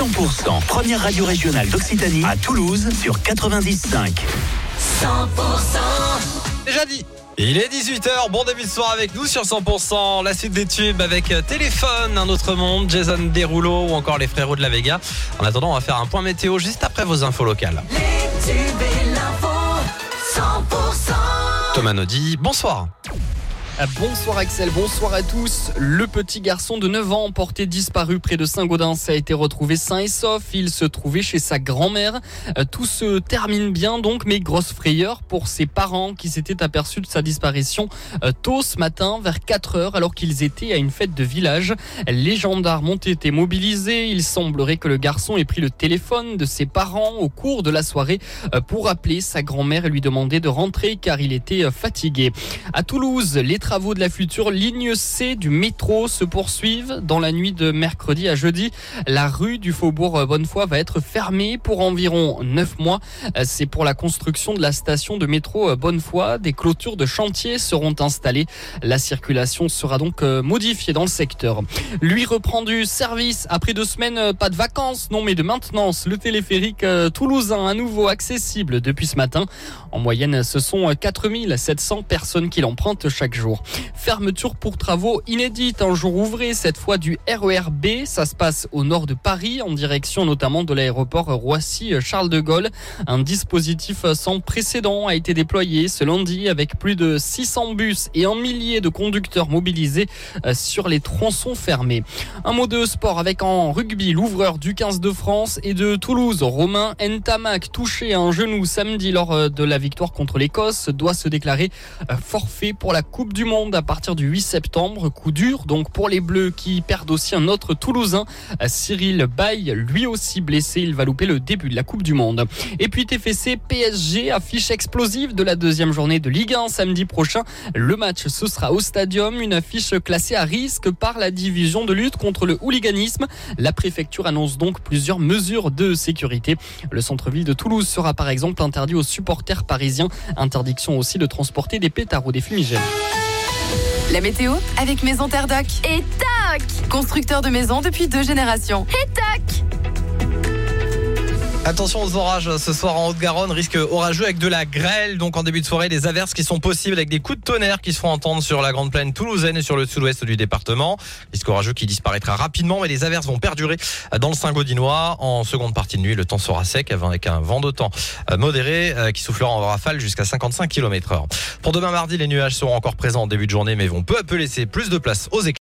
100%, première radio régionale d'Occitanie à Toulouse sur 90.5. 100% Déjà dit il est 18h, bon début de soir avec nous sur 100%, la suite des tubes avec euh, Téléphone, Un autre monde, Jason Derulo ou encore les frérots de la Vega. En attendant, on va faire un point météo juste après vos infos locales. Les tubes et l'info, 100% Thomas Naudy, bonsoir. Ah, bonsoir Axel, bonsoir à tous. Le petit garçon de 9 ans porté disparu près de Saint-Gaudens a été retrouvé sain et sauf. Il se trouvait chez sa grand-mère. Euh, tout se termine bien donc, mais grosse frayeur pour ses parents qui s'étaient aperçus de sa disparition euh, tôt ce matin vers 4 heures alors qu'ils étaient à une fête de village. Les gendarmes ont été mobilisés. Il semblerait que le garçon ait pris le téléphone de ses parents au cours de la soirée euh, pour appeler sa grand-mère et lui demander de rentrer car il était fatigué. À Toulouse, les travaux de la future ligne C du métro se poursuivent. Dans la nuit de mercredi à jeudi, la rue du Faubourg Bonnefoy va être fermée pour environ 9 mois. C'est pour la construction de la station de métro Bonnefoy. Des clôtures de chantier seront installées. La circulation sera donc modifiée dans le secteur. Lui reprend du service après deux semaines, pas de vacances, non mais de maintenance. Le téléphérique toulousain à nouveau accessible depuis ce matin. En moyenne, ce sont 4700 personnes qui l'empruntent chaque jour. Fermeture pour travaux inédites, un jour ouvré, cette fois du RERB. Ça se passe au nord de Paris, en direction notamment de l'aéroport Roissy-Charles de Gaulle. Un dispositif sans précédent a été déployé ce lundi avec plus de 600 bus et un millier de conducteurs mobilisés euh, sur les tronçons fermés. Un mot de sport avec en rugby l'ouvreur du 15 de France et de Toulouse, Romain Ntamak, touché à un genou samedi lors euh, de la victoire contre l'Écosse, doit se déclarer euh, forfait pour la Coupe du Monde à partir du 8 septembre. Coup dur donc pour les Bleus qui perdent aussi un autre Toulousain, Cyril Bay, lui aussi blessé. Il va louper le début de la Coupe du Monde. Et puis TFC PSG, affiche explosive de la deuxième journée de Ligue 1 samedi prochain. Le match ce sera au Stadium, une affiche classée à risque par la division de lutte contre le hooliganisme. La préfecture annonce donc plusieurs mesures de sécurité. Le centre-ville de Toulouse sera par exemple interdit aux supporters parisiens. Interdiction aussi de transporter des pétards ou des fumigènes. La météo avec Maison Terre Doc. Et tac Constructeur de maisons depuis deux générations. Et tac Attention aux orages ce soir en Haute-Garonne, risque orageux avec de la grêle. Donc en début de soirée, des averses qui sont possibles avec des coups de tonnerre qui se font entendre sur la grande plaine toulousaine et sur le sud-ouest du département. Risque orageux qui disparaîtra rapidement, mais les averses vont perdurer dans le Saint-Gaudinois. En seconde partie de nuit, le temps sera sec avec un vent de temps modéré euh, qui soufflera en rafale jusqu'à 55 km heure. Pour demain mardi, les nuages seront encore présents en début de journée, mais vont peu à peu laisser plus de place aux éclairs.